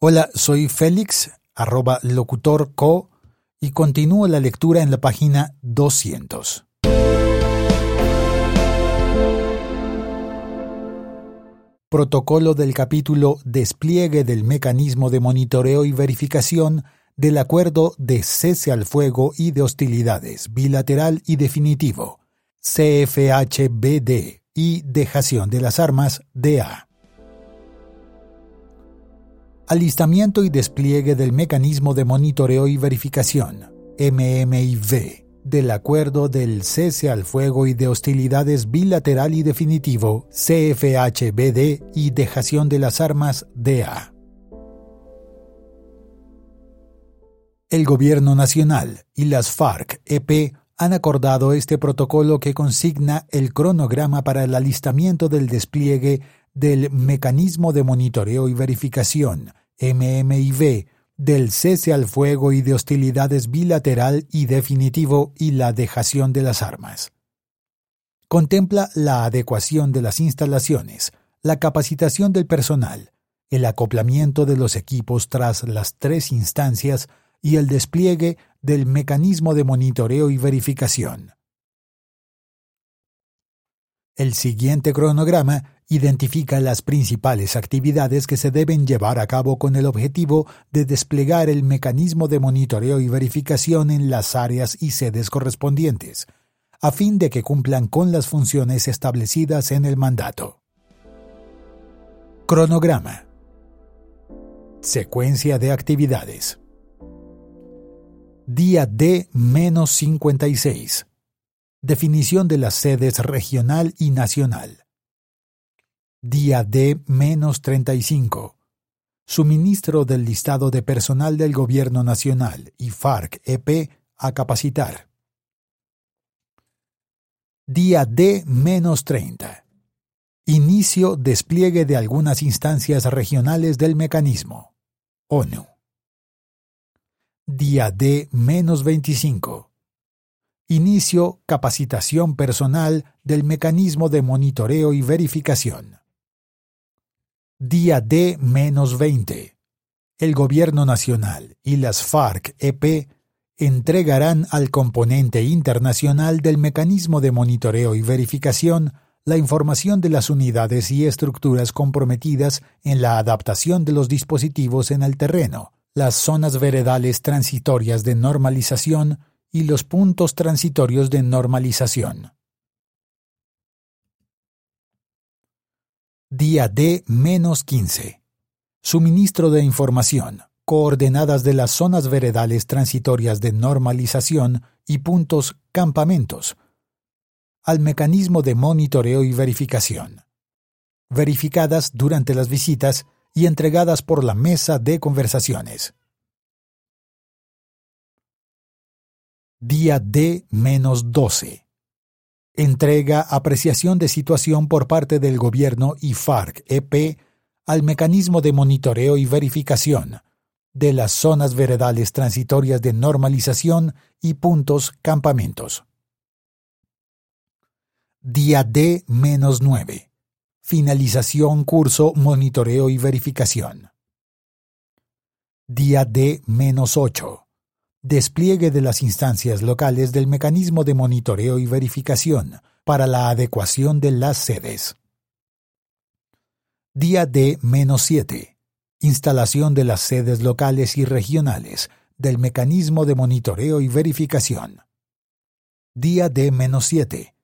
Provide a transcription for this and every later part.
Hola, soy Félix, arroba locutorco, y continúo la lectura en la página 200. Protocolo del capítulo Despliegue del mecanismo de monitoreo y verificación del acuerdo de cese al fuego y de hostilidades bilateral y definitivo, CFHBD, y dejación de las armas, DA alistamiento y despliegue del mecanismo de monitoreo y verificación, MMIV, del acuerdo del cese al fuego y de hostilidades bilateral y definitivo, CFHBD, y dejación de las armas, DA. El Gobierno Nacional y las FARC-EP han acordado este protocolo que consigna el cronograma para el alistamiento del despliegue del Mecanismo de Monitoreo y Verificación, MMIV, del cese al fuego y de hostilidades bilateral y definitivo y la dejación de las armas. Contempla la adecuación de las instalaciones, la capacitación del personal, el acoplamiento de los equipos tras las tres instancias y el despliegue del mecanismo de monitoreo y verificación. El siguiente cronograma identifica las principales actividades que se deben llevar a cabo con el objetivo de desplegar el mecanismo de monitoreo y verificación en las áreas y sedes correspondientes, a fin de que cumplan con las funciones establecidas en el mandato. Cronograma. Secuencia de actividades. Día D-56 Definición de las sedes regional y nacional. Día D-35. Suministro del listado de personal del Gobierno Nacional y FARC-EP a capacitar. Día D-30. Inicio despliegue de algunas instancias regionales del mecanismo. ONU. Día D-25 Inicio capacitación personal del mecanismo de monitoreo y verificación. Día D-20. El Gobierno Nacional y las FARC-EP entregarán al componente internacional del mecanismo de monitoreo y verificación la información de las unidades y estructuras comprometidas en la adaptación de los dispositivos en el terreno, las zonas veredales transitorias de normalización y los puntos transitorios de normalización. Día D-15. Suministro de información, coordenadas de las zonas veredales transitorias de normalización y puntos campamentos, al mecanismo de monitoreo y verificación, verificadas durante las visitas y entregadas por la mesa de conversaciones. Día D-12. Entrega apreciación de situación por parte del Gobierno y FARC-EP al mecanismo de monitoreo y verificación de las zonas veredales transitorias de normalización y puntos campamentos. Día D-9. Finalización curso monitoreo y verificación. Día D-8 despliegue de las instancias locales del mecanismo de monitoreo y verificación para la adecuación de las sedes. Día D-7. instalación de las sedes locales y regionales del mecanismo de monitoreo y verificación. Día D-7.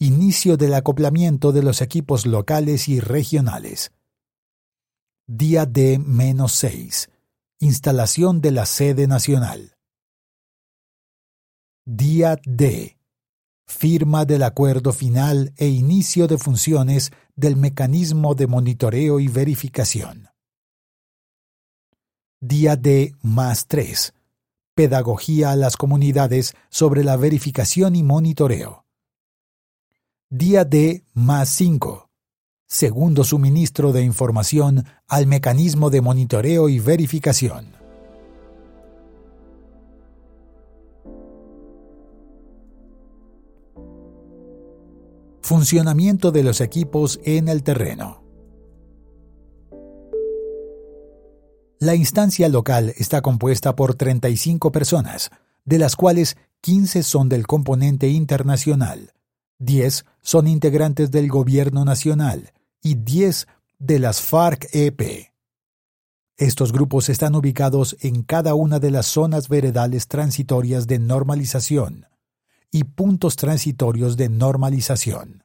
Inicio del acoplamiento de los equipos locales y regionales. Día D-6. Instalación de la sede nacional. Día D. Firma del acuerdo final e inicio de funciones del mecanismo de monitoreo y verificación. Día D más 3. Pedagogía a las comunidades sobre la verificación y monitoreo. Día D más 5. Segundo suministro de información al mecanismo de monitoreo y verificación. Funcionamiento de los equipos en el terreno. La instancia local está compuesta por 35 personas, de las cuales 15 son del componente internacional, 10 son integrantes del gobierno nacional y 10 de las FARC-EP. Estos grupos están ubicados en cada una de las zonas veredales transitorias de normalización y puntos transitorios de normalización.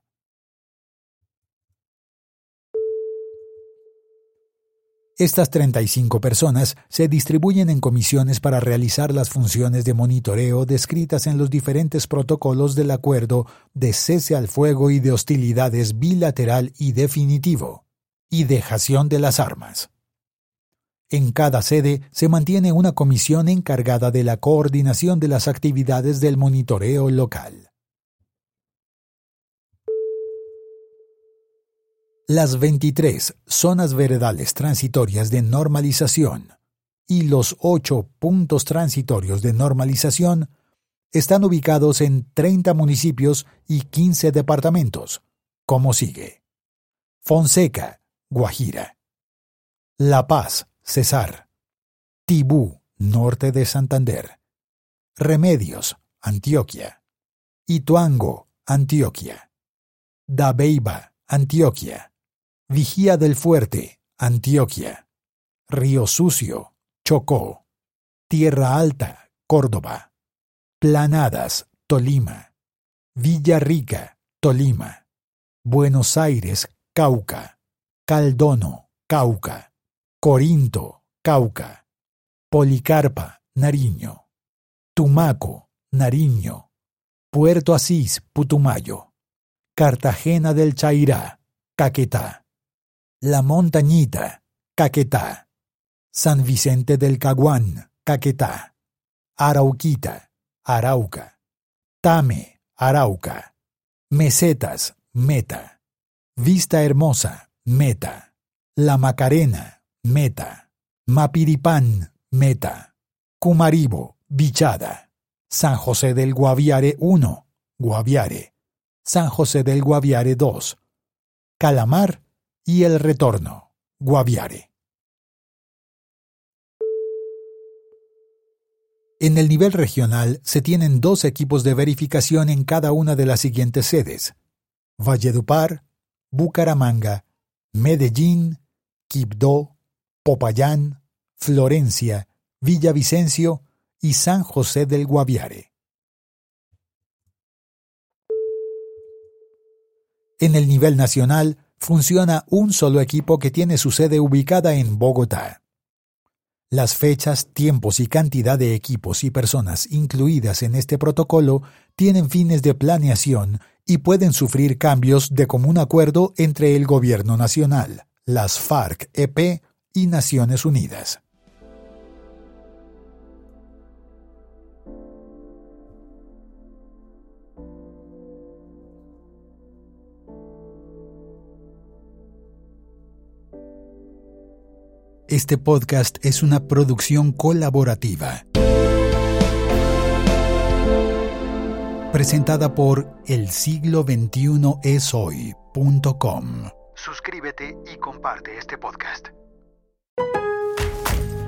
Estas 35 personas se distribuyen en comisiones para realizar las funciones de monitoreo descritas en los diferentes protocolos del acuerdo de cese al fuego y de hostilidades bilateral y definitivo, y dejación de las armas. En cada sede se mantiene una comisión encargada de la coordinación de las actividades del monitoreo local. Las 23 zonas veredales transitorias de normalización y los 8 puntos transitorios de normalización están ubicados en 30 municipios y 15 departamentos, como sigue. Fonseca, Guajira. La Paz, Cesar. Tibú, norte de Santander. Remedios, Antioquia. Ituango, Antioquia. Dabeiba, Antioquia. Vigía del Fuerte, Antioquia. Río Sucio, Chocó. Tierra Alta, Córdoba. Planadas, Tolima. Villa Rica, Tolima. Buenos Aires, Cauca. Caldono, Cauca. Corinto, Cauca. Policarpa, Nariño. Tumaco, Nariño. Puerto Asís, Putumayo. Cartagena del Chairá, Caquetá. La Montañita, Caquetá. San Vicente del Caguán, Caquetá. Arauquita, Arauca. Tame, Arauca. Mesetas, Meta. Vista Hermosa, Meta. La Macarena, Meta. Mapiripán, Meta. Cumaribo, Bichada. San José del Guaviare 1, Guaviare. San José del Guaviare 2. Calamar, y el retorno, Guaviare. En el nivel regional se tienen dos equipos de verificación en cada una de las siguientes sedes: Valledupar, Bucaramanga, Medellín, Quibdó, Popayán, Florencia, Villavicencio y San José del Guaviare. En el nivel nacional funciona un solo equipo que tiene su sede ubicada en Bogotá. Las fechas, tiempos y cantidad de equipos y personas incluidas en este protocolo tienen fines de planeación y pueden sufrir cambios de común acuerdo entre el Gobierno Nacional, las FARC-EP y Naciones Unidas. Este podcast es una producción colaborativa. Presentada por el siglo 21 esoy.com. Suscríbete y comparte este podcast.